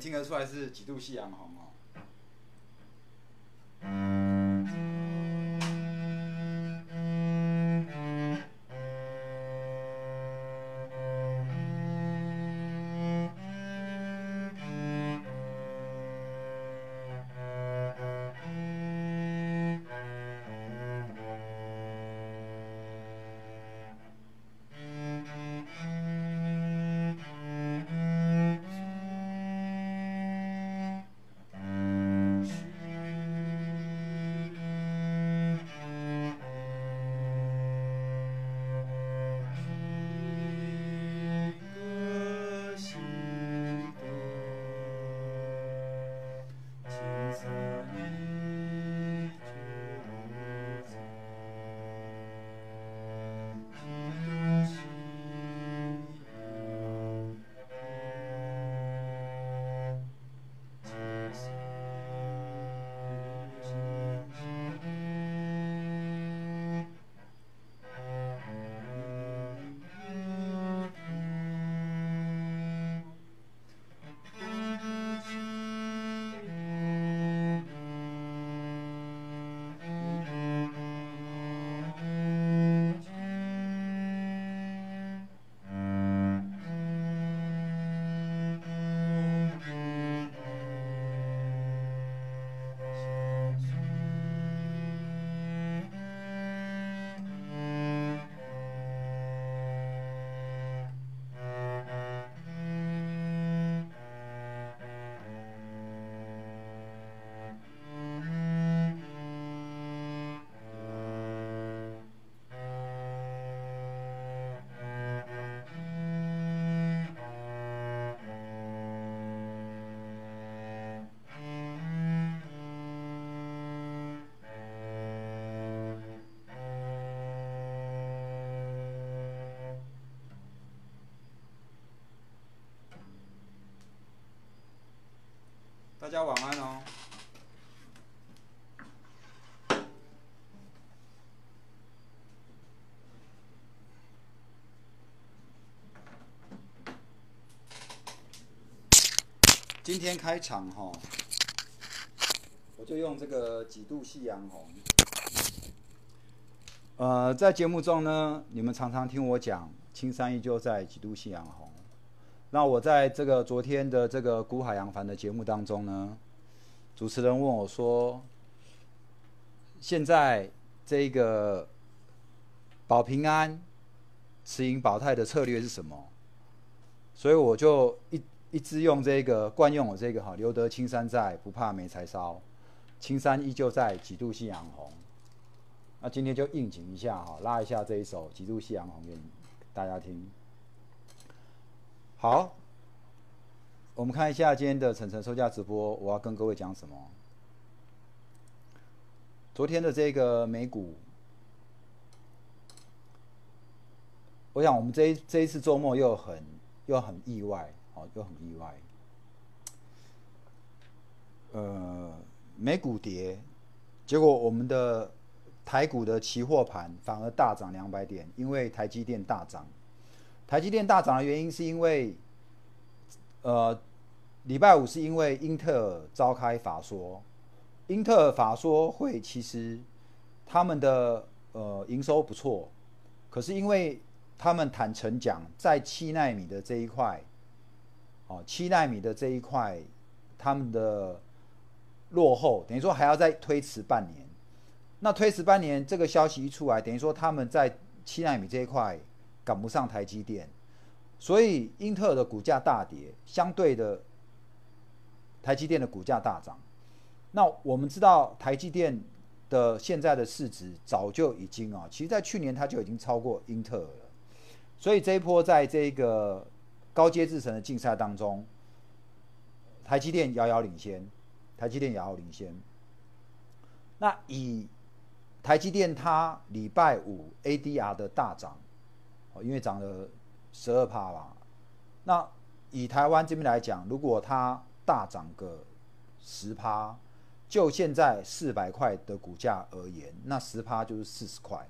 听得出来是几度夕阳红家晚安哦。今天开场哈，我就用这个几度夕阳红。呃，在节目中呢，你们常常听我讲“青山依旧在，几度夕阳红”。那我在这个昨天的这个古海洋凡的节目当中呢，主持人问我说：“现在这个保平安、持盈保泰的策略是什么？”所以我就一一直用这个惯用我这个哈，留得青山在，不怕没柴烧，青山依旧在，几度夕阳红。那今天就应景一下哈，拉一下这一首《几度夕阳红》给大家听。好，我们看一下今天的晨晨收价直播，我要跟各位讲什么？昨天的这个美股，我想我们这一这一次周末又很又很意外，哦，又很意外。呃，美股跌，结果我们的台股的期货盘反而大涨两百点，因为台积电大涨。台积电大涨的原因是因为，呃，礼拜五是因为英特尔召开法说，英特尔法说会其实他们的呃营收不错，可是因为他们坦诚讲，在七纳米的这一块，哦，七纳米的这一块，他们的落后，等于说还要再推迟半年。那推迟半年这个消息一出来，等于说他们在七纳米这一块。赶不上台积电，所以英特尔的股价大跌，相对的台积电的股价大涨。那我们知道台积电的现在的市值早就已经啊，其实在去年它就已经超过英特尔了。所以这一波在这个高阶制程的竞赛当中，台积电遥遥领先，台积电遥遥领先。那以台积电它礼拜五 ADR 的大涨。哦，因为涨了十二趴吧。那以台湾这边来讲，如果它大涨个十趴，就现在四百块的股价而言，那十趴就是四十块。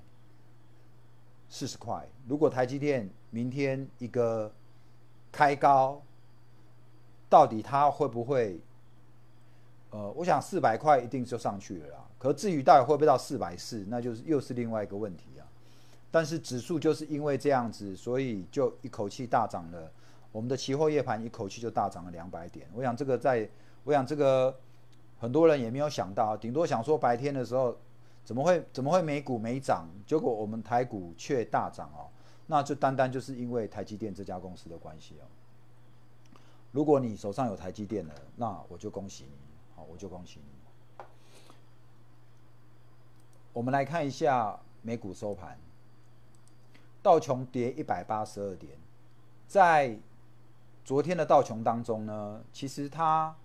四十块，如果台积电明天一个开高，到底它会不会？呃，我想四百块一定就上去了啦。可至于到底会不会到四百四，那就是又是另外一个问题。但是指数就是因为这样子，所以就一口气大涨了。我们的期货夜盘一口气就大涨了两百点。我想这个在，我想这个很多人也没有想到，顶多想说白天的时候怎么会怎么会美股没涨，结果我们台股却大涨哦。那就单单就是因为台积电这家公司的关系哦。如果你手上有台积电的，那我就恭喜你，好，我就恭喜你。我们来看一下美股收盘，道琼跌一百八十二点，在昨天的道琼当中呢，其实它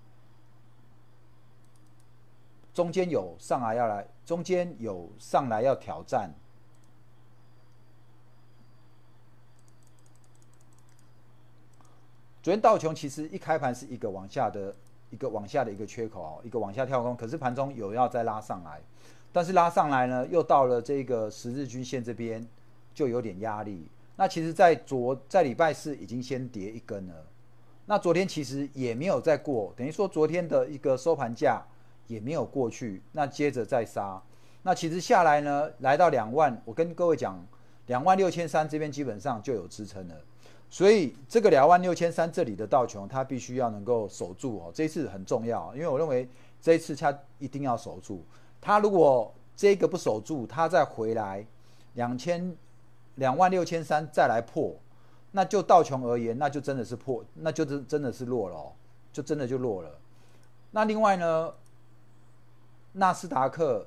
中间有上来要来，中间有上来要挑战。昨天道琼其实一开盘是一个往下的一个往下的一个缺口哦，一个往下跳空，可是盘中有要再拉上来。但是拉上来呢，又到了这个十日均线这边，就有点压力。那其实，在昨在礼拜四已经先跌一根了。那昨天其实也没有再过，等于说昨天的一个收盘价也没有过去。那接着再杀，那其实下来呢，来到两万，我跟各位讲，两万六千三这边基本上就有支撑了。所以这个两万六千三这里的道琼，它必须要能够守住哦。这一次很重要，因为我认为这一次它一定要守住。它如果这个不守住，它再回来两千两万六千三再来破，那就道琼而言，那就真的是破，那就真真的是落了哦，就真的就落了。那另外呢，纳斯达克，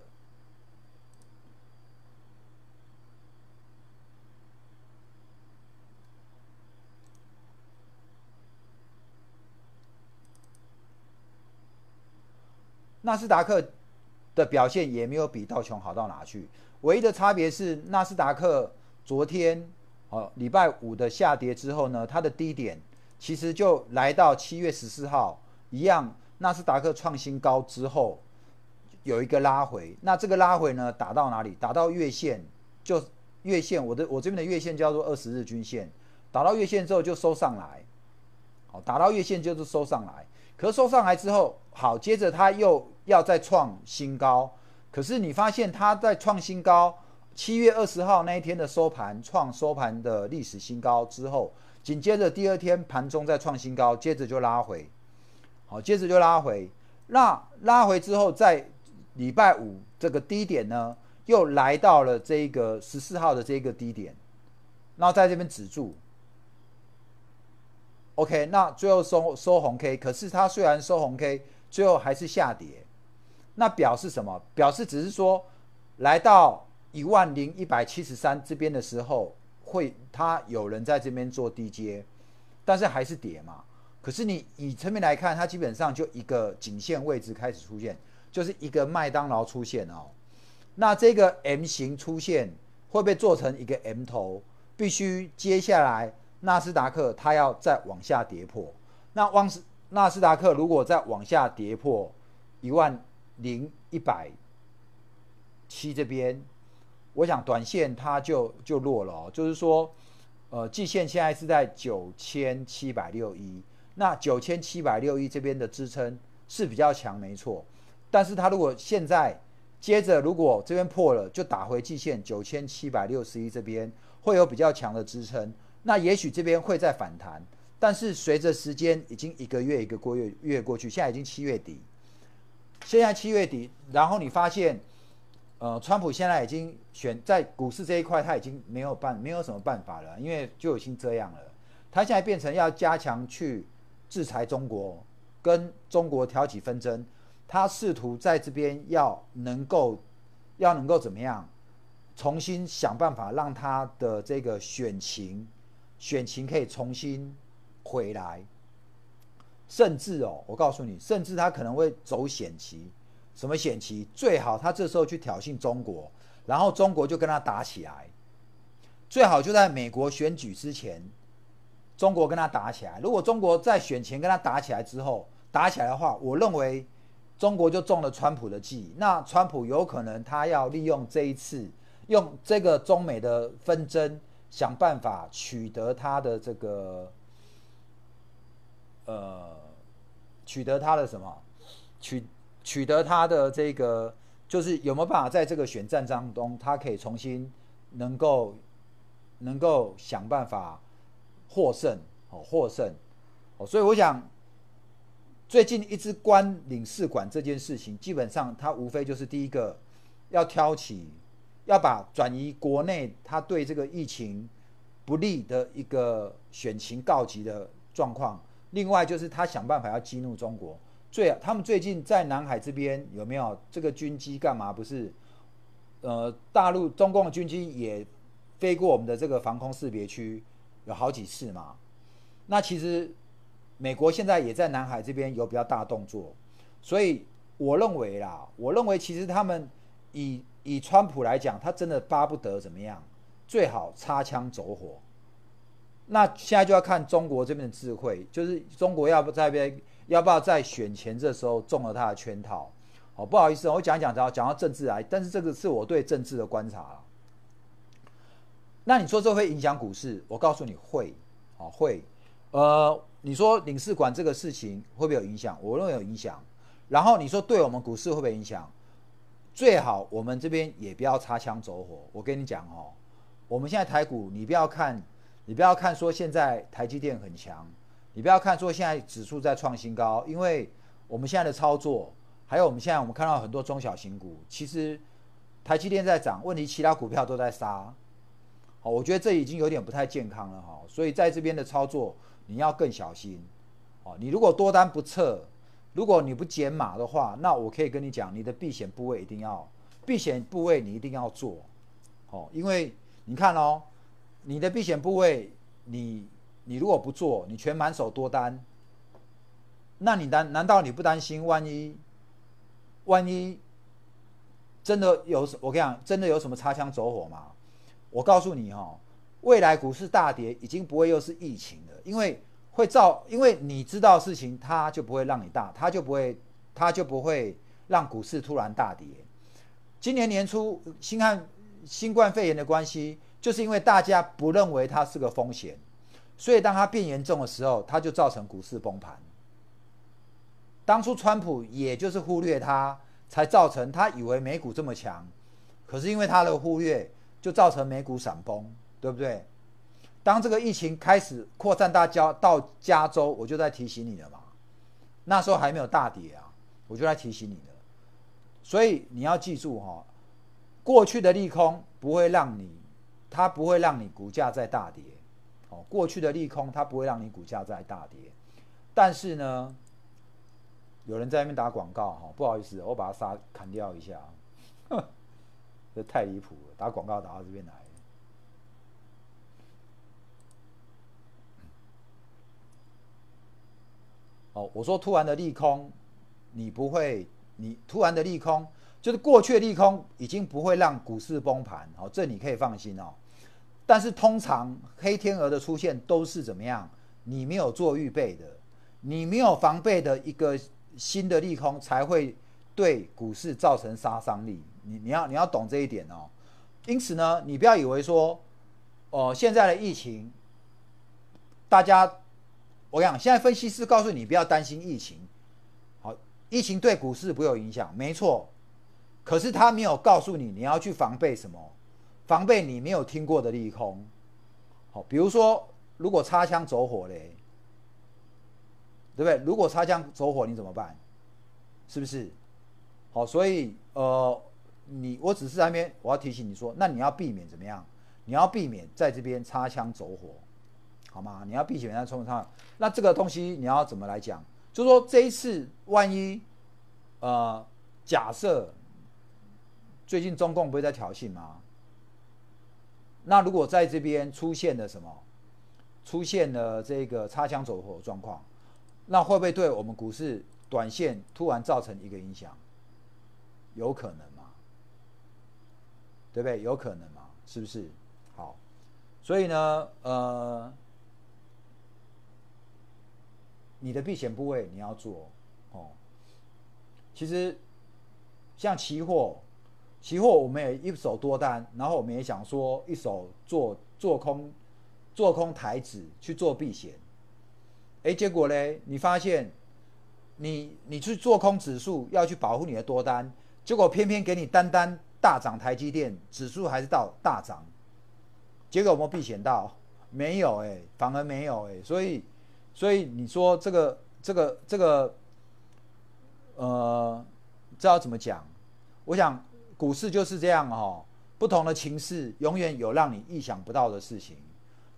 纳斯达克。的表现也没有比道琼好到哪去，唯一的差别是纳斯达克昨天哦礼拜五的下跌之后呢，它的低点其实就来到七月十四号一样，纳斯达克创新高之后有一个拉回，那这个拉回呢打到哪里？打到月线，就月线，我的我这边的月线叫做二十日均线，打到月线之后就收上来，好，打到月线就是收上来。可是收上来之后，好，接着它又要再创新高。可是你发现它在创新高，七月二十号那一天的收盘创收盘的历史新高之后，紧接着第二天盘中再创新高，接着就拉回，好，接着就拉回。那拉回之后，在礼拜五这个低点呢，又来到了这个十四号的这个低点，然后在这边止住。OK，那最后收收红 K，可是它虽然收红 K，最后还是下跌，那表示什么？表示只是说来到一万零一百七十三这边的时候，会它有人在这边做低阶，但是还是跌嘛。可是你以侧面来看，它基本上就一个颈线位置开始出现，就是一个麦当劳出现哦。那这个 M 型出现会被做成一个 M 头，必须接下来。纳斯达克它要再往下跌破，那旺斯纳斯达克如果再往下跌破一万零一百七这边，我想短线它就就落了哦。就是说，呃，季线现在是在九千七百六一，那九千七百六一这边的支撑是比较强，没错。但是它如果现在接着如果这边破了，就打回季线九千七百六十一这边会有比较强的支撑。那也许这边会再反弹，但是随着时间已经一个月一个过月月过去，现在已经七月底，现在七月底，然后你发现，呃，川普现在已经选在股市这一块，他已经没有办没有什么办法了，因为就已经这样了。他现在变成要加强去制裁中国，跟中国挑起纷争，他试图在这边要能够要能够怎么样，重新想办法让他的这个选情。选情可以重新回来，甚至哦，我告诉你，甚至他可能会走险棋。什么险棋？最好他这时候去挑衅中国，然后中国就跟他打起来。最好就在美国选举之前，中国跟他打起来。如果中国在选前跟他打起来之后打起来的话，我认为中国就中了川普的计。那川普有可能他要利用这一次，用这个中美的纷争。想办法取得他的这个，呃，取得他的什么？取取得他的这个，就是有没有办法在这个选战当中，他可以重新能够能够想办法获胜哦，获胜哦。所以我想，最近一直关领事馆这件事情，基本上他无非就是第一个要挑起，要把转移国内他对这个疫情不利的一个选情告急的状况。另外就是他想办法要激怒中国，最他们最近在南海这边有没有这个军机干嘛？不是，呃，大陆中共的军机也飞过我们的这个防空识别区有好几次嘛。那其实美国现在也在南海这边有比较大动作，所以我认为啦，我认为其实他们以以川普来讲，他真的巴不得怎么样，最好擦枪走火。那现在就要看中国这边的智慧，就是中国要不在边，要不要在选前这时候中了他的圈套？哦，不好意思，我讲一讲，讲讲到政治来，但是这个是我对政治的观察了。那你说这会影响股市？我告诉你会，哦会，呃，你说领事馆这个事情会不会有影响？我认为有影响。然后你说对我们股市会不会影响？最好我们这边也不要擦枪走火。我跟你讲哦，我们现在台股，你不要看。你不要看说现在台积电很强，你不要看说现在指数在创新高，因为我们现在的操作，还有我们现在我们看到很多中小型股，其实台积电在涨，问题其他股票都在杀，好，我觉得这已经有点不太健康了哈，所以在这边的操作你要更小心，哦，你如果多单不撤，如果你不减码的话，那我可以跟你讲，你的避险部位一定要避险部位你一定要做，哦，因为你看哦。你的避险部位，你你如果不做，你全满手多单，那你难难道你不担心？万一万一真的有我跟你讲，真的有什么擦枪走火吗？我告诉你哦，未来股市大跌已经不会又是疫情了，因为会造，因为你知道事情，它就不会让你大，它就不会，它就不会让股市突然大跌。今年年初，新汉新冠肺炎的关系。就是因为大家不认为它是个风险，所以当它变严重的时候，它就造成股市崩盘。当初川普也就是忽略它，才造成他以为美股这么强，可是因为他的忽略，就造成美股闪崩，对不对？当这个疫情开始扩散到加到加州，我就在提醒你了嘛。那时候还没有大跌啊，我就在提醒你了。所以你要记住哈，过去的利空不会让你。它不会让你股价再大跌，哦，过去的利空它不会让你股价再大跌，但是呢，有人在那边打广告，哈，不好意思，我把它杀砍掉一下，这太离谱了，打广告打到这边来，哦，我说突然的利空，你不会，你突然的利空。就是过去的利空已经不会让股市崩盘，哦，这你可以放心哦。但是通常黑天鹅的出现都是怎么样？你没有做预备的，你没有防备的一个新的利空才会对股市造成杀伤力。你你要你要懂这一点哦。因此呢，你不要以为说，哦，现在的疫情，大家，我讲现在分析师告诉你不要担心疫情，好，疫情对股市不有影响，没错。可是他没有告诉你你要去防备什么，防备你没有听过的利空。好，比如说如果擦枪走火嘞，对不对？如果擦枪走火你怎么办？是不是？好，所以呃，你我只是在那边我要提醒你说，那你要避免怎么样？你要避免在这边擦枪走火，好吗？你要避免在冲上。那这个东西你要怎么来讲？就说这一次万一呃假设。最近中共不是在挑衅吗？那如果在这边出现了什么，出现了这个擦枪走火状况，那会不会对我们股市短线突然造成一个影响？有可能吗？对不对？有可能吗？是不是？好，所以呢，呃，你的避险部位你要做哦。其实像期货。期货我们也一手多单，然后我们也想说一手做做空，做空台指去做避险。哎，结果嘞，你发现你你去做空指数要去保护你的多单，结果偏偏给你单单大涨台积电指数还是到大涨，结果有没有避险到？没有哎，反而没有哎，所以所以你说这个这个这个，呃，这要怎么讲？我想股市就是这样哦，不同的情势永远有让你意想不到的事情，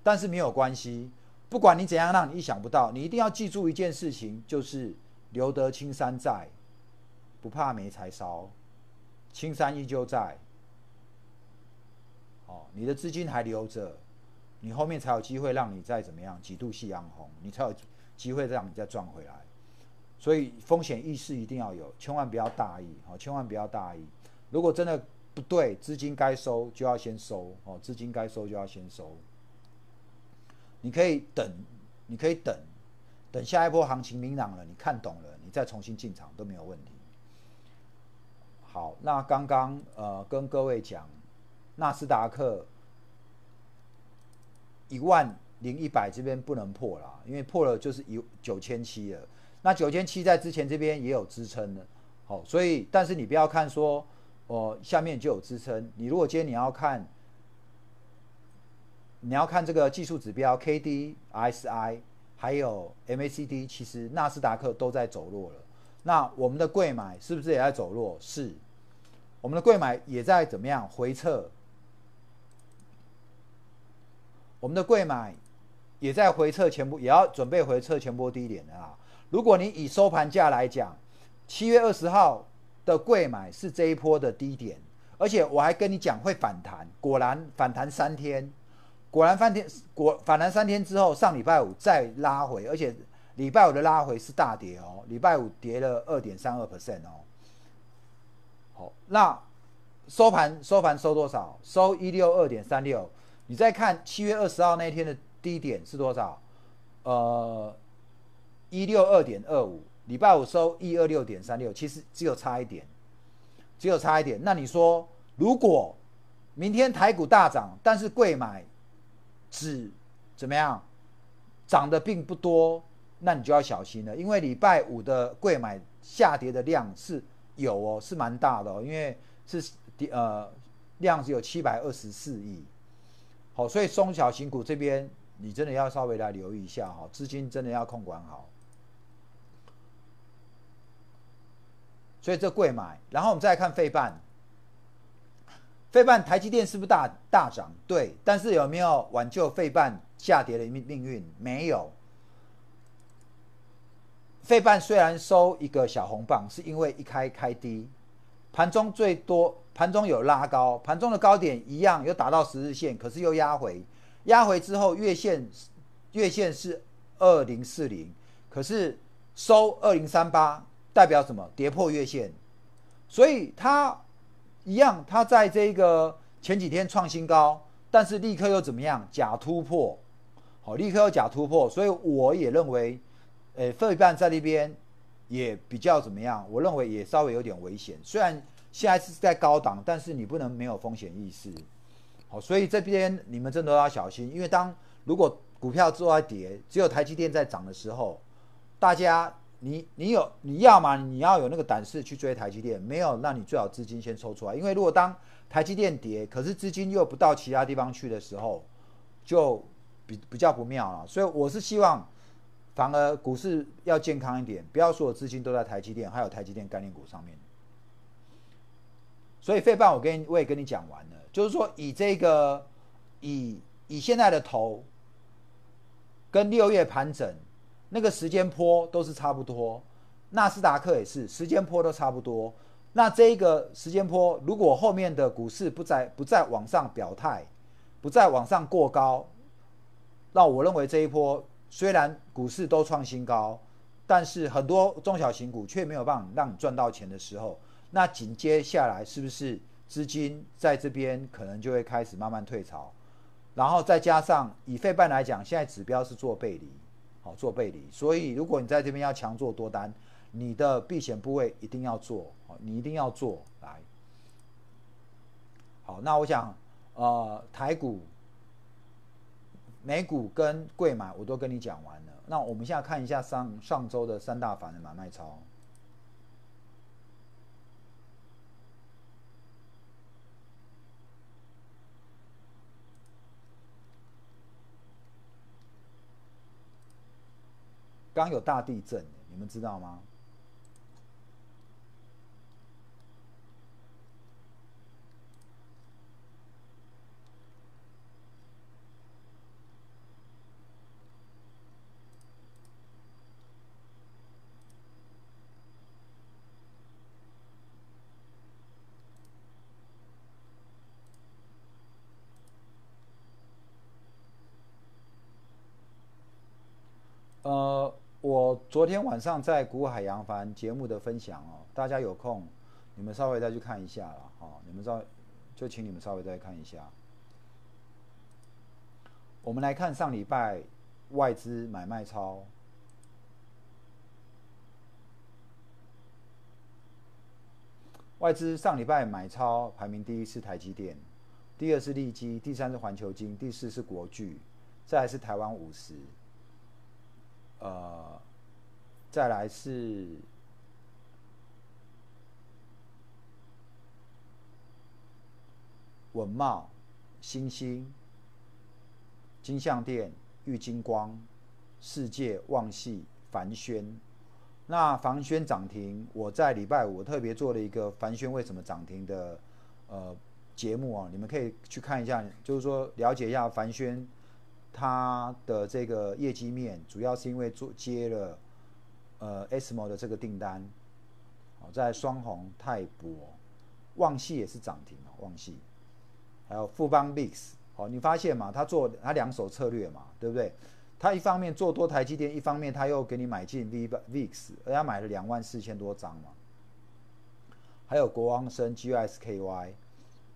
但是没有关系，不管你怎样让你意想不到，你一定要记住一件事情，就是留得青山在，不怕没柴烧，青山依旧在。哦，你的资金还留着。你后面才有机会让你再怎么样几度夕阳红，你才有机会让你再赚回来。所以风险意识一定要有，千万不要大意哦，千万不要大意。如果真的不对，资金该收就要先收哦，资金该收就要先收。你可以等，你可以等，等下一波行情明朗了，你看懂了，你再重新进场都没有问题。好，那刚刚呃跟各位讲纳斯达克。一万零一百这边不能破了，因为破了就是一九千七了。那九千七在之前这边也有支撑的，好，所以但是你不要看说哦下面就有支撑。你如果今天你要看，你要看这个技术指标 K D S I 还有 M A C D，其实纳斯达克都在走弱了。那我们的贵买是不是也在走弱？是，我们的贵买也在怎么样回撤？我们的贵买也在回撤前波，也要准备回撤前波低点的啊。如果你以收盘价来讲，七月二十号的贵买是这一波的低点，而且我还跟你讲会反弹，果然反弹三天，果然翻天果反弹三天之后，上礼拜五再拉回，而且礼拜五的拉回是大跌哦，礼拜五跌了二点三二 percent 哦。好，那收盘收盘收多少？收一六二点三六。你再看七月二十号那天的低点是多少？呃，一六二点二五，礼拜五收一二六点三六，其实只有差一点，只有差一点。那你说，如果明天台股大涨，但是贵买只怎么样涨的并不多，那你就要小心了，因为礼拜五的贵买下跌的量是有哦，是蛮大的哦，因为是呃量只有七百二十四亿。好，所以中小型股这边，你真的要稍微来留意一下哈，资金真的要控管好。所以这贵买，然后我们再来看费半，费半台积电是不是大大涨？对，但是有没有挽救费半下跌的命命运？没有。费半虽然收一个小红棒，是因为一开开低，盘中最多。盘中有拉高，盘中的高点一样有打到十日线，可是又压回，压回之后月线月线是二零四零，可是收二零三八，代表什么？跌破月线，所以它一样，它在这个前几天创新高，但是立刻又怎么样？假突破，好，立刻又假突破，所以我也认为，呃，费半在那边也比较怎么样？我认为也稍微有点危险，虽然。现在是在高档，但是你不能没有风险意识，好，所以这边你们真的要小心，因为当如果股票都在跌，只有台积电在涨的时候，大家你你有你要嘛，你要有那个胆识去追台积电，没有，那你最好资金先抽出来，因为如果当台积电跌，可是资金又不到其他地方去的时候，就比比较不妙了。所以我是希望，反而股市要健康一点，不要所有资金都在台积电，还有台积电概念股上面。所以费半我跟我也跟你讲完了，就是说以这个以以现在的头跟六月盘整那个时间坡都是差不多，纳斯达克也是时间坡都差不多。那这一个时间坡如果后面的股市不再不再往上表态，不再往上过高，那我认为这一波虽然股市都创新高，但是很多中小型股却没有办法让你赚到钱的时候。那紧接下来是不是资金在这边可能就会开始慢慢退潮，然后再加上以费半来讲，现在指标是做背离，好做背离，所以如果你在这边要强做多单，你的避险部位一定要做，好你一定要做来。好，那我想，呃，台股美股跟贵买我都跟你讲完了。那我们现在看一下上上周的三大法的买卖超。刚有大地震，你们知道吗？呃，我昨天晚上在古海洋凡节目的分享哦，大家有空你们稍微再去看一下了哦，你们稍就请你们稍微再看一下。我们来看上礼拜外资买卖超，外资上礼拜买超排名第一是台积电，第二是利基，第三是环球金，第四是国巨，再来是台湾五十。呃，再来是文茂、新兴、金相店、玉金光、世界、旺系、凡轩。那凡轩涨停，我在礼拜五特别做了一个凡轩为什么涨停的呃节目啊，你们可以去看一下，就是说了解一下凡轩。它的这个业绩面主要是因为做接了呃 SMO 的这个订单，哦，在双红、泰博、旺系也是涨停哦，旺系，还有富邦 VIX，哦，你发现嘛？他做他两手策略嘛，对不对？他一方面做多台积电，一方面他又给你买进 V VIX，而且买了两万四千多张嘛。还有国王生 GSKY、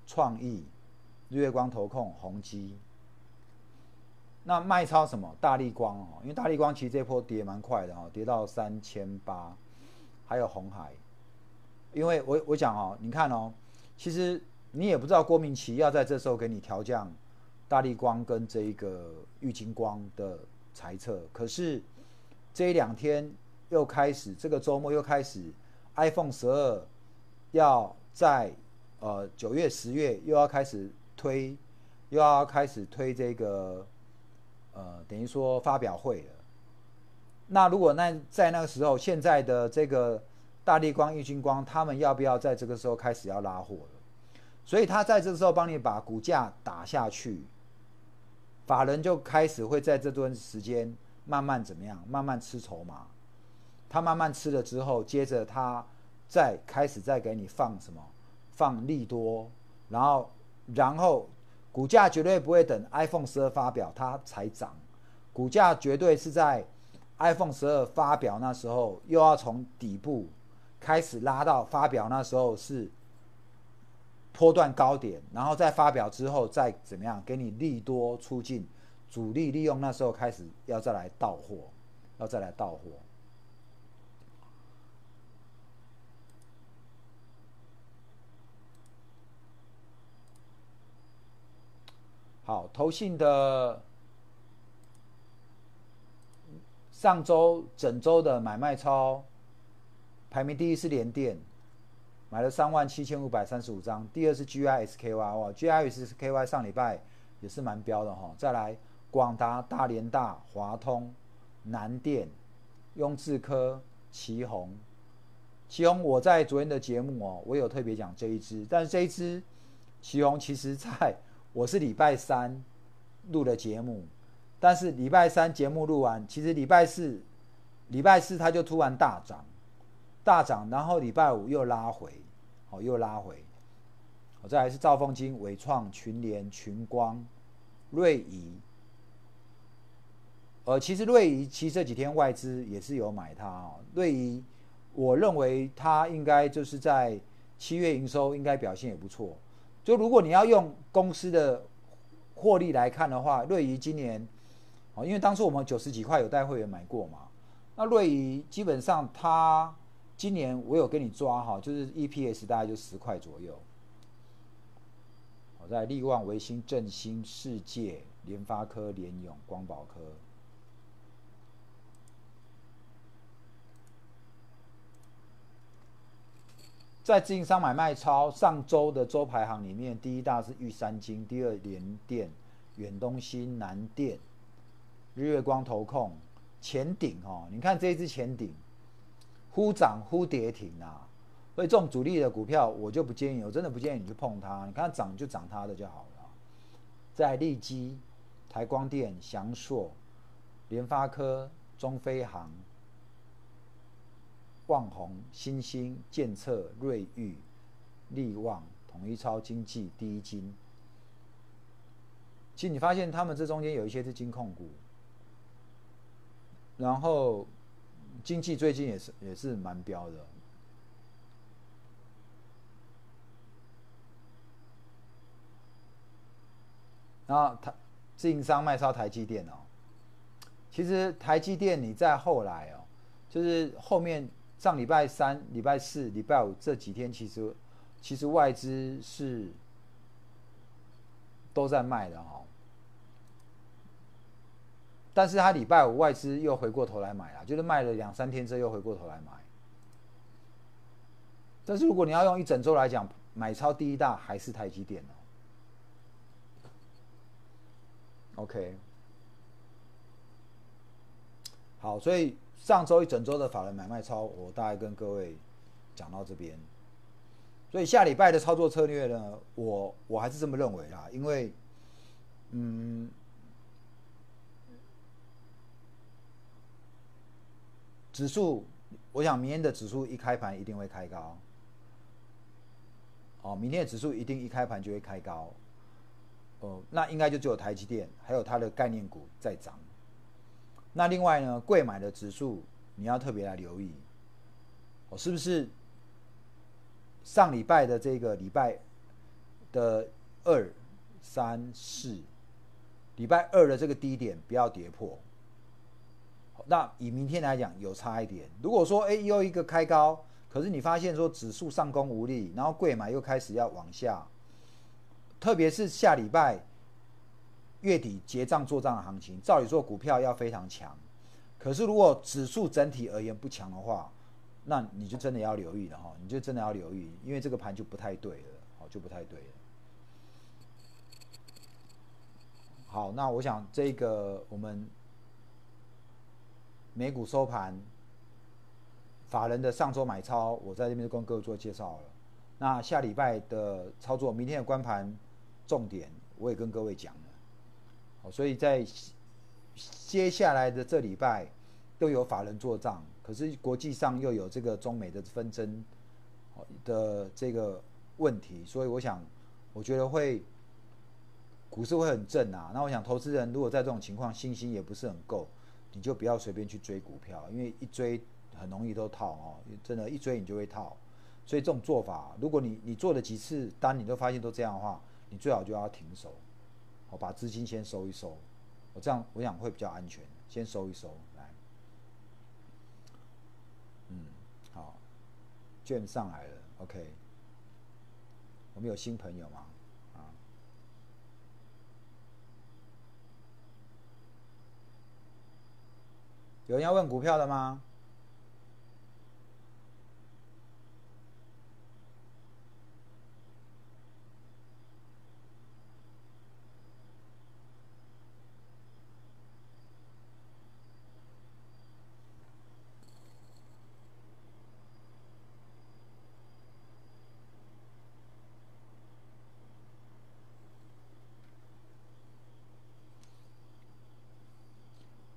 创意、日月光投控、宏基。那卖超什么？大力光哦，因为大力光其实这波跌蛮快的哈，跌到三千八，还有红海，因为我我讲哦，你看哦，其实你也不知道郭明奇要在这时候给你调降大力光跟这一个玉金光的猜测，可是这一两天又开始，这个周末又开始，iPhone 十二要在呃九月十月又要开始推，又要开始推这个。呃，等于说发表会了。那如果那在那个时候，现在的这个大力光、玉金光，他们要不要在这个时候开始要拉货了？所以他在这个时候帮你把股价打下去，法人就开始会在这段时间慢慢怎么样？慢慢吃筹码。他慢慢吃了之后，接着他再开始再给你放什么？放利多，然后，然后。股价绝对不会等 iPhone 十二发表它才涨，股价绝对是在 iPhone 十二发表那时候，又要从底部开始拉到发表那时候是波段高点，然后再发表之后再怎么样给你利多出尽，主力利用那时候开始要再来到货，要再来到货。好，投信的上周整周的买卖超排名第一是联电，买了三万七千五百三十五张。第二是 GISKY，哇，GISKY 上礼拜也是蛮标的哈。再来广达、大连大、华通、南电、雍智科、旗宏。旗宏我在昨天的节目哦，我有特别讲这一支，但是这一支旗宏其实在。我是礼拜三录的节目，但是礼拜三节目录完，其实礼拜四，礼拜四它就突然大涨，大涨，然后礼拜五又拉回，好又拉回。好，这还是兆丰金、伟创、群联、群光、瑞仪。呃，其实瑞仪其实这几天外资也是有买它哦。瑞仪，我认为它应该就是在七月营收应该表现也不错。就如果你要用公司的获利来看的话，瑞仪今年，哦，因为当初我们九十几块有带会员买过嘛，那瑞仪基本上它今年我有跟你抓哈，就是 EPS 大概就十块左右。好在利旺、维新、振兴、世界、联发科、联永、光宝科。在自营商买卖超上周的周排行里面，第一大是玉山金，第二联电、远东新、南电、日月光投控、前顶哦。你看这一只前顶，忽涨忽跌停啊。所以这种主力的股票，我就不建议，我真的不建议你去碰它。你看涨就涨它的就好了。在利基、台光电、翔硕、联发科、中飞航。旺宏、新兴、建策、瑞昱、利旺、统一超、经济、第一金。其实你发现他们这中间有一些是金控股，然后经济最近也是也是蛮标的。然后台自营商卖超台积电哦，其实台积电你在后来哦，就是后面。上礼拜三、礼拜四、礼拜五这几天，其实其实外资是都在卖的哈。但是他礼拜五外资又回过头来买了，就是卖了两三天之后又回过头来买。但是如果你要用一整周来讲，买超第一大还是台积电哦。OK，好，所以。上周一整周的法人买卖超，我大概跟各位讲到这边。所以下礼拜的操作策略呢，我我还是这么认为啦，因为，嗯，指数，我想明天的指数一开盘一定会开高。哦，明天的指数一定一开盘就会开高。哦，那应该就只有台积电还有它的概念股在涨。那另外呢，贵买的指数你要特别来留意，哦，是不是上礼拜的这个礼拜的二、三、四，礼拜二的这个低点不要跌破。那以明天来讲有差一点。如果说哎又一个开高，可是你发现说指数上攻无力，然后贵买又开始要往下，特别是下礼拜。月底结账做账的行情，照理说股票要非常强，可是如果指数整体而言不强的话，那你就真的要留意了哈，你就真的要留意，因为这个盘就不太对了，好就不太对了。好，那我想这个我们美股收盘，法人的上周买超，我在这边跟各位做介绍了。那下礼拜的操作，明天的关盘重点，我也跟各位讲。所以在接下来的这礼拜都有法人做账，可是国际上又有这个中美的纷争的这个问题，所以我想，我觉得会股市会很正啊。那我想，投资人如果在这种情况信心也不是很够，你就不要随便去追股票，因为一追很容易都套哦，真的，一追你就会套。所以这种做法，如果你你做了几次单，你都发现都这样的话，你最好就要停手。我把资金先收一收，我这样我想会比较安全，先收一收来。嗯，好，券上来了，OK。我们有新朋友吗？啊，有人要问股票的吗？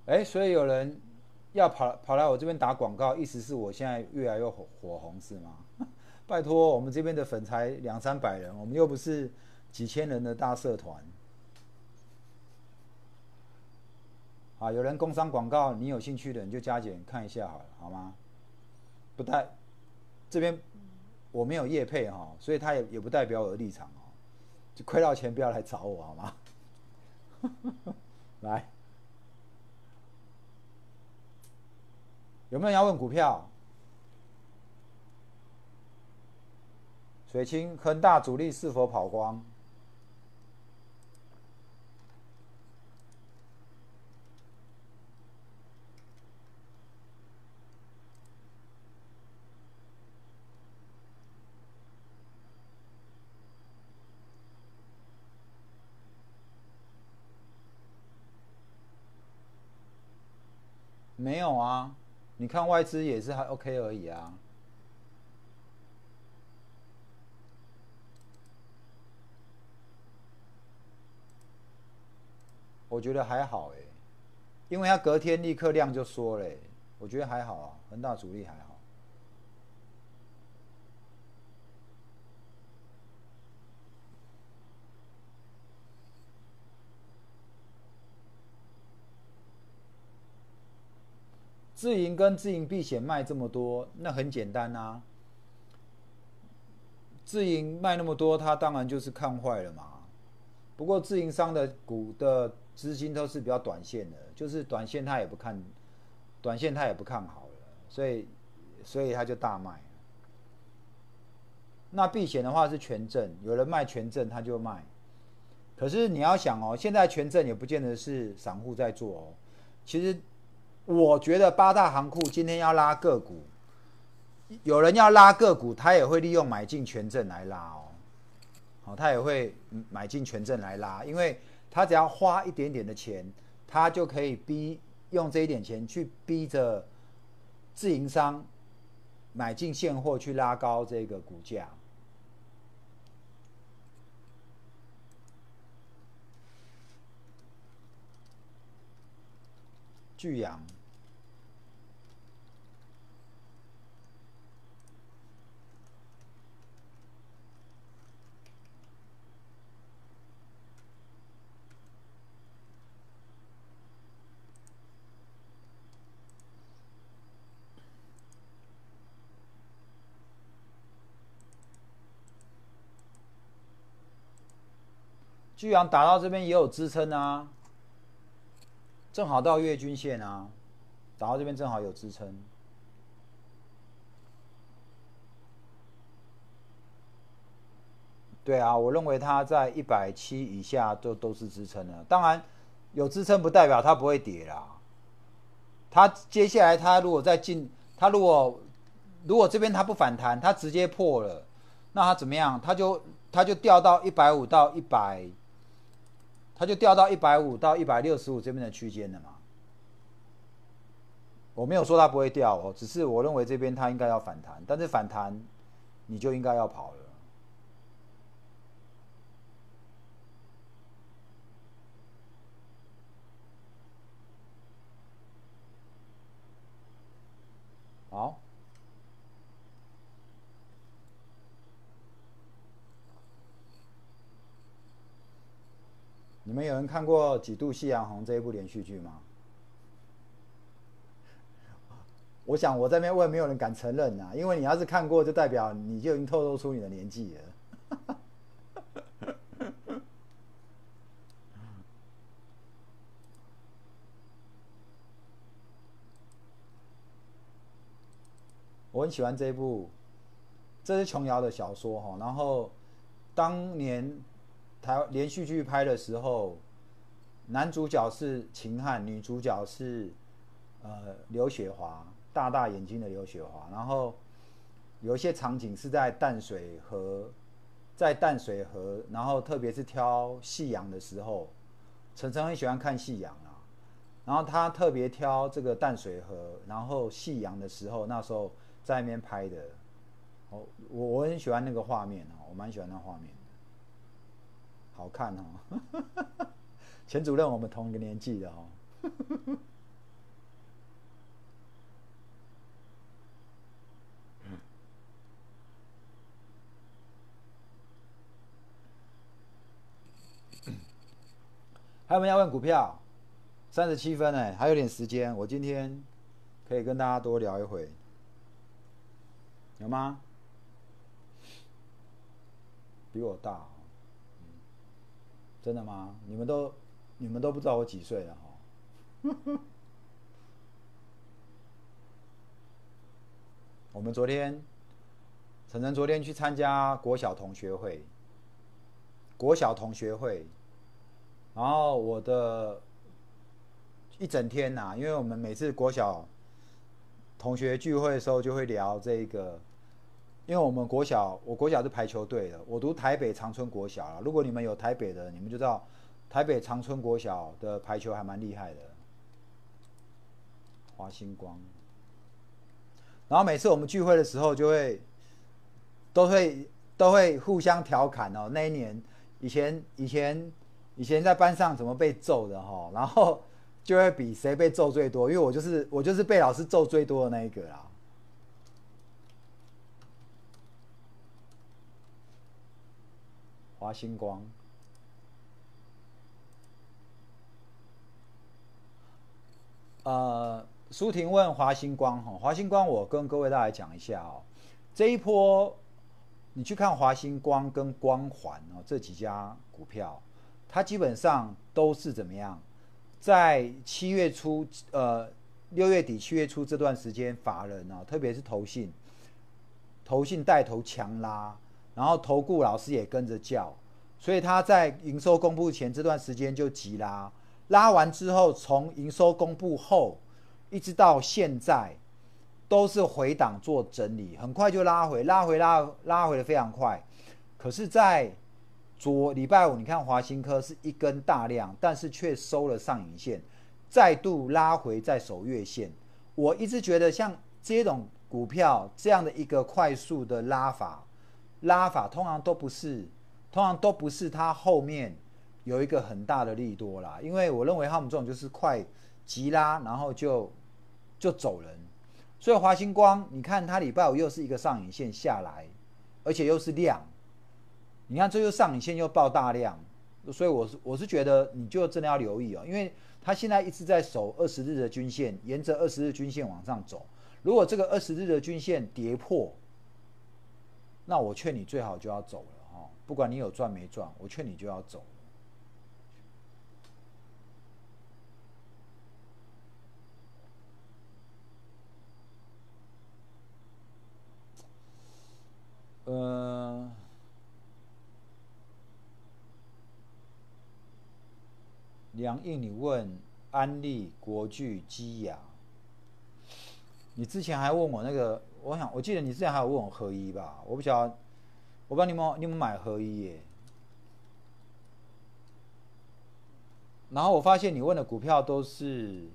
哎，所以有人要跑跑来我这边打广告，意思是我现在越来越火火红是吗？拜托，我们这边的粉才两三百人，我们又不是几千人的大社团。啊，有人工商广告，你有兴趣的你就加减看一下好了，好吗？不代这边我没有业配哈，所以他也也不代表我的立场哦，就亏到钱不要来找我好吗？来。有没有人要问股票？水清恒大主力是否跑光？没有啊。你看外资也是还 OK 而已啊。我觉得还好哎，因为他隔天立刻量就缩了，我觉得还好啊，恒大主力还好。自营跟自营避险卖这么多，那很简单啊。自营卖那么多，它当然就是看坏了嘛。不过自营商的股的。资金都是比较短线的，就是短线他也不看，短线他也不看好了，所以所以他就大卖。那避险的话是权证，有人卖权证他就卖。可是你要想哦，现在权证也不见得是散户在做哦。其实我觉得八大行库今天要拉个股，有人要拉个股，他也会利用买进权证来拉哦。好，他也会买进权证来拉，因为。他只要花一点点的钱，他就可以逼用这一点钱去逼着自营商买进现货去拉高这个股价。巨阳。巨阳打到这边也有支撑啊，正好到月均线啊，打到这边正好有支撑。对啊，我认为它在一百七以下都都是支撑的。当然，有支撑不代表它不会跌啦。它接下来它如果再进，它如果如果这边它不反弹，它直接破了，那它怎么样？它就它就掉到一百五到一百。它就掉到一百五到一百六十五这边的区间了嘛？我没有说它不会掉哦，只是我认为这边它应该要反弹，但是反弹你就应该要跑了。好。你们有人看过《几度夕阳红》这一部连续剧吗？我想我这边问，没有人敢承认啊，因为你要是看过，就代表你就已经透露出你的年纪了。我很喜欢这一部，这是琼瑶的小说哈，然后当年。台连续剧拍的时候，男主角是秦汉，女主角是呃刘雪华，大大眼睛的刘雪华。然后有一些场景是在淡水河，在淡水河，然后特别是挑夕阳的时候，晨晨很喜欢看夕阳啊。然后他特别挑这个淡水河，然后夕阳的时候，那时候在那边拍的。哦，我我很喜欢那个画面啊，我蛮喜欢那画面。好看哦，钱主任，我们同一个年纪的哦。还有没有要问股票？三十七分哎，还有点时间，我今天可以跟大家多聊一会，有吗？比我大。真的吗？你们都你们都不知道我几岁了哈。我们昨天，晨晨昨天去参加国小同学会，国小同学会，然后我的一整天呐，因为我们每次国小同学聚会的时候，就会聊这个。因为我们国小，我国小是排球队的，我读台北长春国小了。如果你们有台北的，你们就知道台北长春国小的排球还蛮厉害的。华星光。然后每次我们聚会的时候，就会都会都会互相调侃哦。那一年以前以前以前在班上怎么被揍的哈，然后就会比谁被揍最多，因为我就是我就是被老师揍最多的那一个啦。华星光，呃。苏婷问华星光哈，华星光，我跟各位大家讲一下哦，这一波你去看华星光跟光环哦这几家股票，它基本上都是怎么样，在七月初呃六月底七月初这段时间，法人哦，特别是投信，投信带头强拉，然后投顾老师也跟着叫，所以他在营收公布前这段时间就急拉，拉完之后从营收公布后。一直到现在，都是回档做整理，很快就拉回，拉回拉拉回的非常快。可是，在昨礼拜五，你看华新科是一根大量，但是却收了上影线，再度拉回在守月线。我一直觉得像这种股票这样的一个快速的拉法，拉法通常都不是，通常都不是它后面有一个很大的利多啦。因为我认为他们这种就是快急拉，然后就。就走人，所以华星光，你看它礼拜五又是一个上影线下来，而且又是量，你看这又上影线又爆大量，所以我是我是觉得你就真的要留意哦，因为它现在一直在守二十日的均线，沿着二十日均线往上走，如果这个二十日的均线跌破，那我劝你最好就要走了哈，不管你有赚没赚，我劝你就要走。呃，梁印，你问安利、国巨、基雅，你之前还问我那个，我想我记得你之前还有问我合一吧？我不晓得，我不知道你们你们买合一耶。然后我发现你问的股票都是，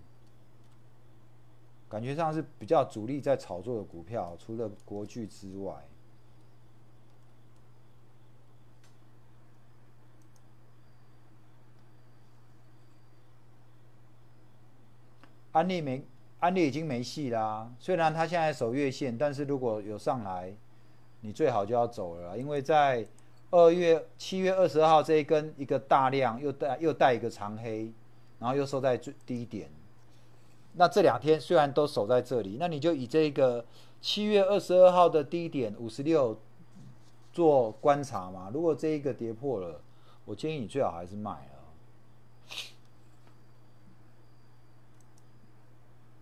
感觉上是比较主力在炒作的股票，除了国巨之外。安利没，安利已经没戏啦。虽然它现在守月线，但是如果有上来，你最好就要走了，因为在二月七月二十号这一根一个大量又带又带一个长黑，然后又收在最低点。那这两天虽然都守在这里，那你就以这个七月二十二号的低点五十六做观察嘛。如果这一个跌破了，我建议你最好还是卖。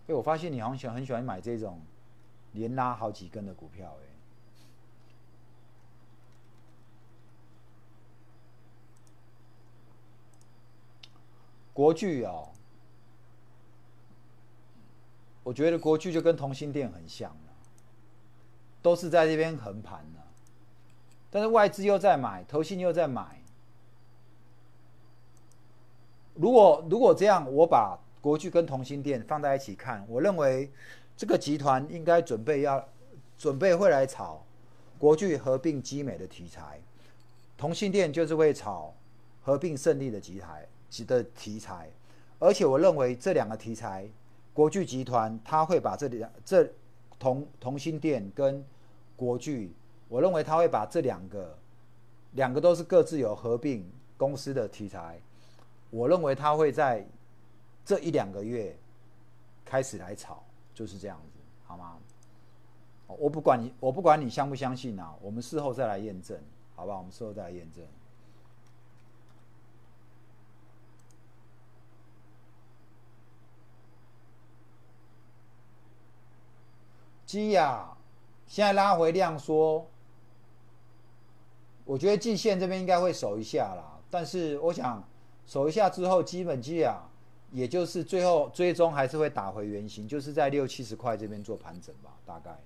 哎，我发现你好像喜很喜欢买这种连拉好几根的股票，哎，国巨哦，我觉得国巨就跟同心店很像了，都是在这边横盘的，但是外资又在买，投信又在买，如果如果这样，我把。国巨跟同心店放在一起看，我认为这个集团应该准备要准备会来炒国巨合并基美的题材，同心店就是会炒合并胜利的题材的题材，而且我认为这两个题材，国巨集团他会把这两这同同心店跟国巨，我认为他会把这两个两个都是各自有合并公司的题材，我认为他会在。这一两个月开始来炒，就是这样子，好吗？我不管你，我不管你相不相信啊，我们事后再来验证，好吧？我们事后再来验证。基亚现在拉回量缩，我觉得季线这边应该会守一下啦，但是我想守一下之后，基本基亚。也就是最后最终还是会打回原形，就是在六七十块这边做盘整吧，大概。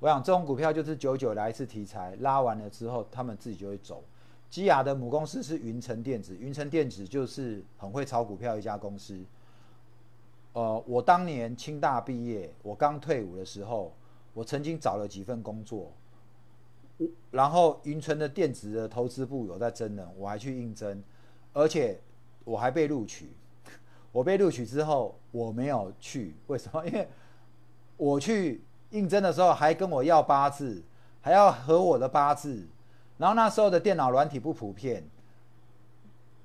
我想这种股票就是久久来一次题材，拉完了之后，他们自己就会走。基亚的母公司是云城电子，云城电子就是很会炒股票一家公司。呃，我当年清大毕业，我刚退伍的时候，我曾经找了几份工作，然后云城的电子的投资部有在征人，我还去应征，而且我还被录取。我被录取之后，我没有去，为什么？因为我去应征的时候还跟我要八字，还要合我的八字，然后那时候的电脑软体不普遍。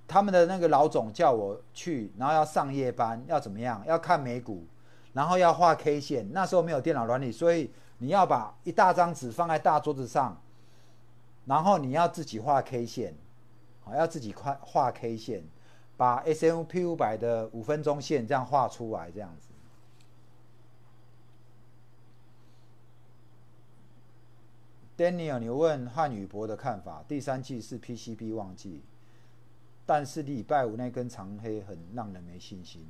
他们的那个老总叫我去，然后要上夜班，要怎么样？要看美股，然后要画 K 线。那时候没有电脑软体，所以你要把一大张纸放在大桌子上，然后你要自己画 K 线，好，要自己画画 K 线，把 S M P 五百的五分钟线这样画出来，这样子。Daniel，你问汉语博的看法？第三季是 P C B 旺季。但是礼拜五那根长黑很让人没信心。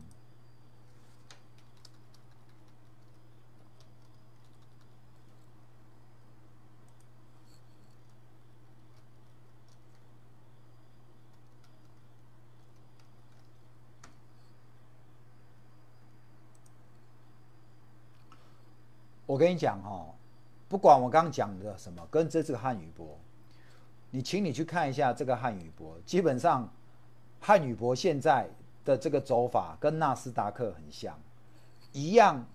我跟你讲哈，不管我刚刚讲的什么，跟这次汉语博，你请你去看一下这个汉语博，基本上。汉语博现在的这个走法跟纳斯达克很像，一样，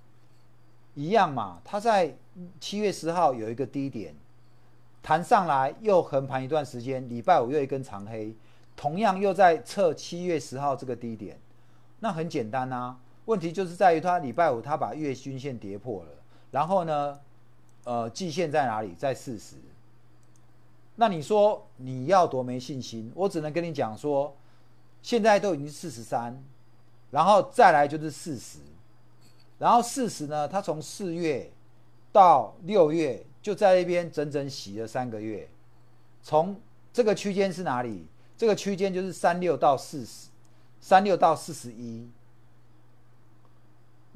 一样嘛。它在七月十号有一个低点，弹上来又横盘一段时间，礼拜五又一根长黑，同样又在测七月十号这个低点。那很简单啊，问题就是在于它礼拜五它把月均线跌破了，然后呢，呃，季线在哪里？在四十。那你说你要多没信心？我只能跟你讲说。现在都已经四十三，然后再来就是四十，然后四十呢，它从四月到六月就在那边整整洗了三个月，从这个区间是哪里？这个区间就是三六到四十，三六到四十一。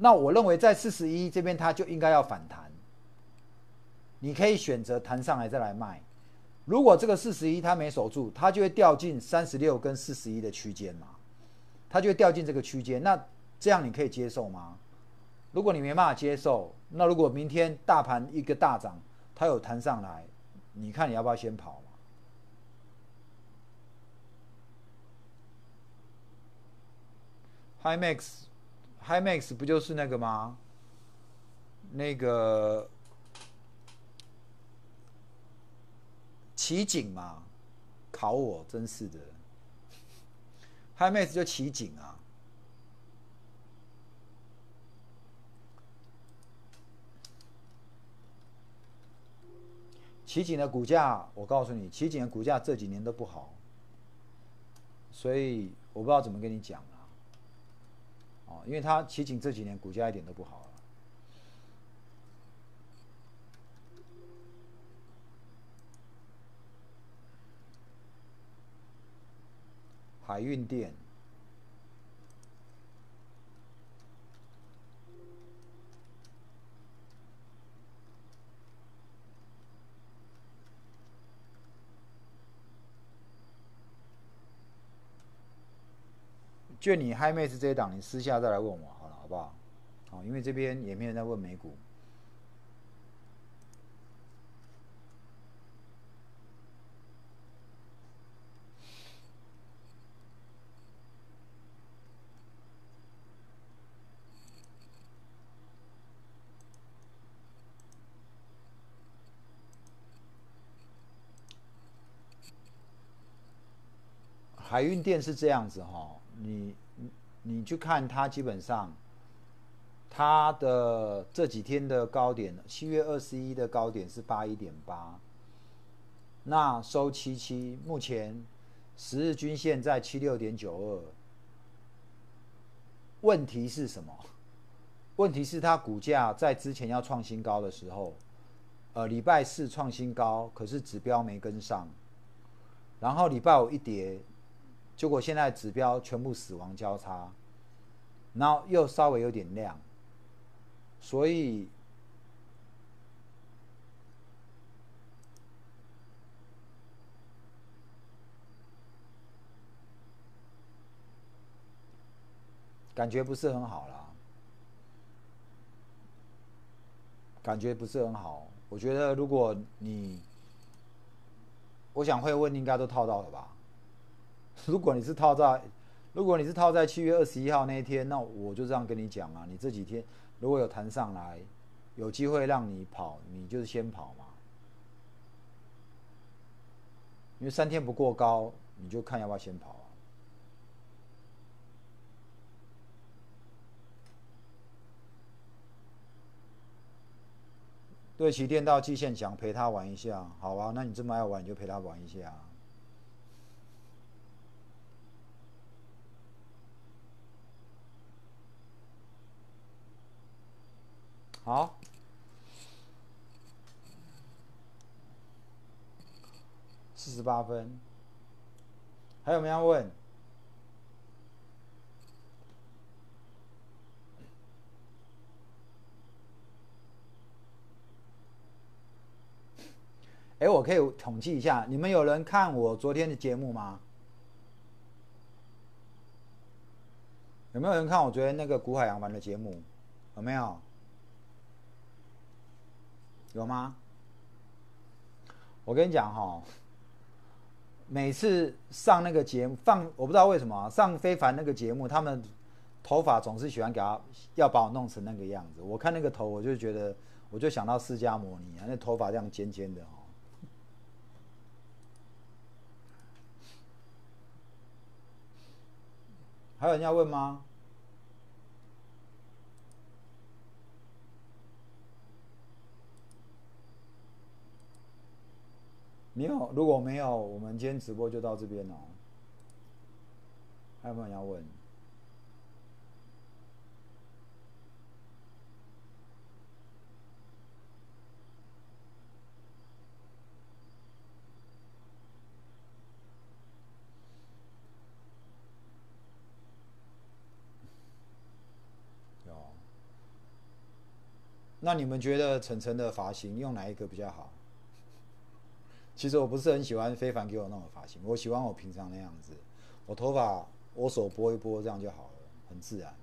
那我认为在四十一这边它就应该要反弹，你可以选择弹上来再来卖。如果这个四十一它没守住，它就会掉进三十六跟四十一的区间嘛，它就会掉进这个区间。那这样你可以接受吗？如果你没办法接受，那如果明天大盘一个大涨，它有弹上来，你看你要不要先跑嘛 HiMax 不就是那个吗？那个。奇景嘛，考我真是的。Hi Max 就奇景啊，奇景的股价，我告诉你，奇景的股价这几年都不好，所以我不知道怎么跟你讲。因为它奇景这几年股价一点都不好啊。海运店，就你嗨妹是这一档，你私下再来问我好了，好不好？好，因为这边。也没人在问美股。海运店是这样子哈，你你去看它，基本上它的这几天的高点，七月二十一的高点是八一点八，那收七七，目前十日均线在七六点九二。问题是什么？问题是它股价在之前要创新高的时候，呃，礼拜四创新高，可是指标没跟上，然后礼拜五一跌。结果现在指标全部死亡交叉，然后又稍微有点亮，所以感觉不是很好啦。感觉不是很好，我觉得如果你我想会问，应该都套到了吧。如果你是套在，如果你是套在七月二十一号那一天，那我就这样跟你讲啊，你这几天如果有弹上来，有机会让你跑，你就是先跑嘛。因为三天不过高，你就看要不要先跑啊。对齐电到季线想陪他玩一下，好啊，那你这么爱玩，你就陪他玩一下。好，四十八分，还有没有要问？哎，我可以统计一下，你们有人看我昨天的节目吗？有没有人看我昨天那个古海洋玩的节目？有没有？有吗？我跟你讲哈，每次上那个节目放，我不知道为什么上非凡那个节目，他们头发总是喜欢给他要把我弄成那个样子。我看那个头，我就觉得，我就想到释迦摩尼啊，那头发这样尖尖的哈。还有人要问吗？没有，如果没有，我们今天直播就到这边了。还有没有要问？那你们觉得晨晨的发型用哪一个比较好？其实我不是很喜欢非凡给我那种发型，我喜欢我平常那样子，我头发我手拨一拨这样就好了，很自然。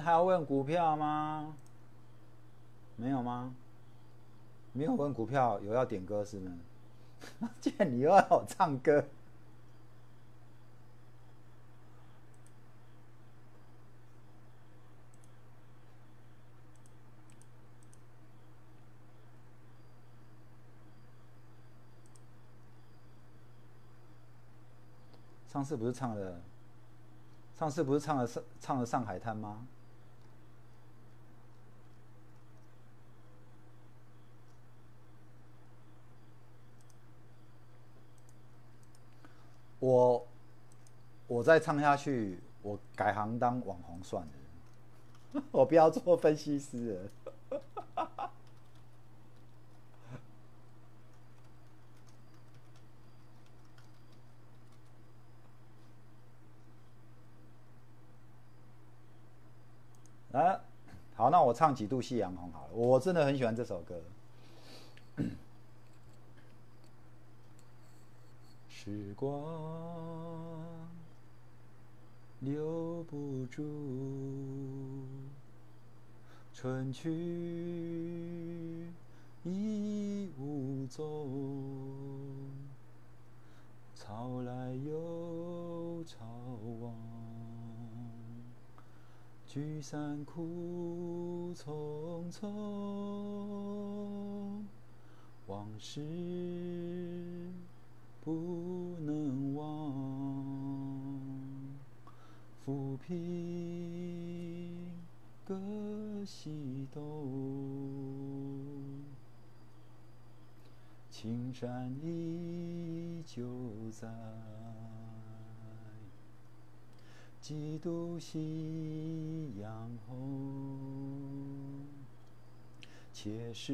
还要问股票吗？没有吗？没有问股票，有要点歌是吗？见你又要我唱歌，上次不是唱了？上次不是唱了上唱了《上海滩》吗？我我再唱下去，我改行当网红算了，我不要做分析师了。啊，好，那我唱几度夕阳红好了。我真的很喜欢这首歌。时光留不住，春去已无踪，潮来又潮往。聚散苦匆匆，往事不能忘，抚平。个西东，青山依旧在，几度夕阳红，且是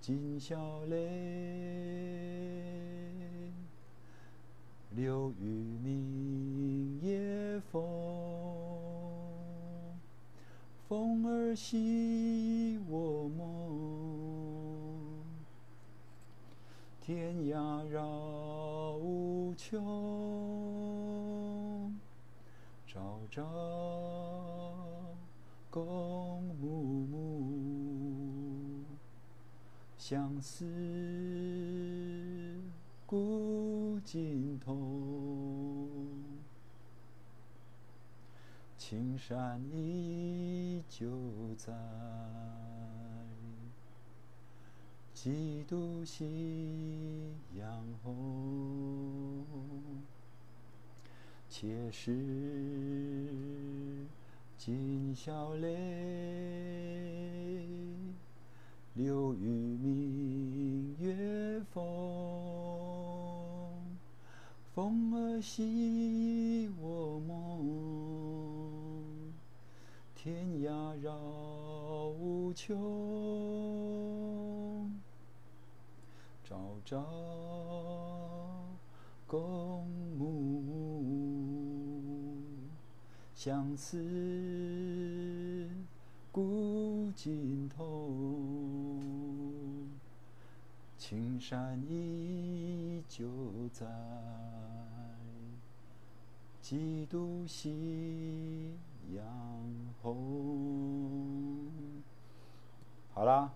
今宵泪。流于明夜风，风儿系我梦，天涯绕无穷，朝朝共暮暮，相思。故尽头，青山依旧在，几度夕阳红。且是今宵泪，流于明月风。风儿系我梦，天涯绕无穷，朝朝共暮暮，相思古今同，青山依旧在。几度夕阳红。好啦，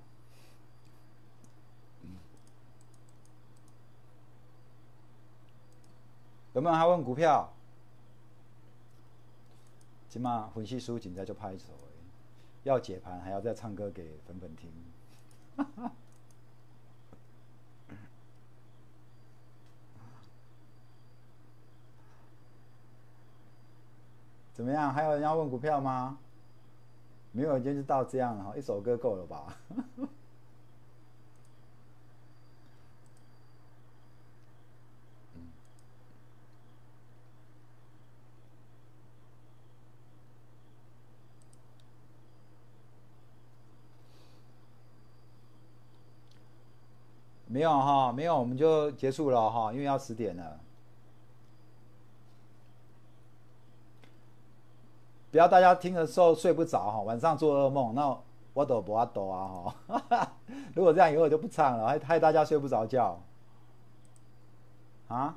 有没有还问股票？起码分析书紧在就拍手，要解盘还要再唱歌给粉粉听。怎么样？还有人要问股票吗？没有，今天就到这样了哈，一首歌够了吧？没有哈，没有，我们就结束了哈，因为要十点了。不要大家听的时候睡不着哈，晚上做噩梦，那我抖不阿抖啊哈。如果这样以后就不唱了，害害大家睡不着觉。啊？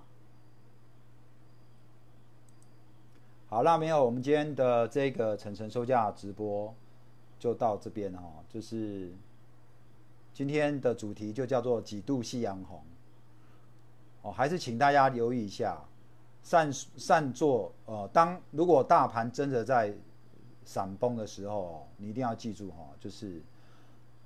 好，那没有，我们今天的这个晨晨收价直播就到这边哈，就是今天的主题就叫做几度夕阳红。哦，还是请大家留意一下。善善做，呃，当如果大盘真的在闪崩的时候，你一定要记住哈，就是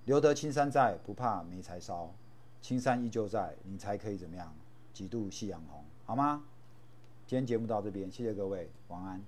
留得青山在，不怕没柴烧，青山依旧在，你才可以怎么样？几度夕阳红，好吗？今天节目到这边，谢谢各位，晚安。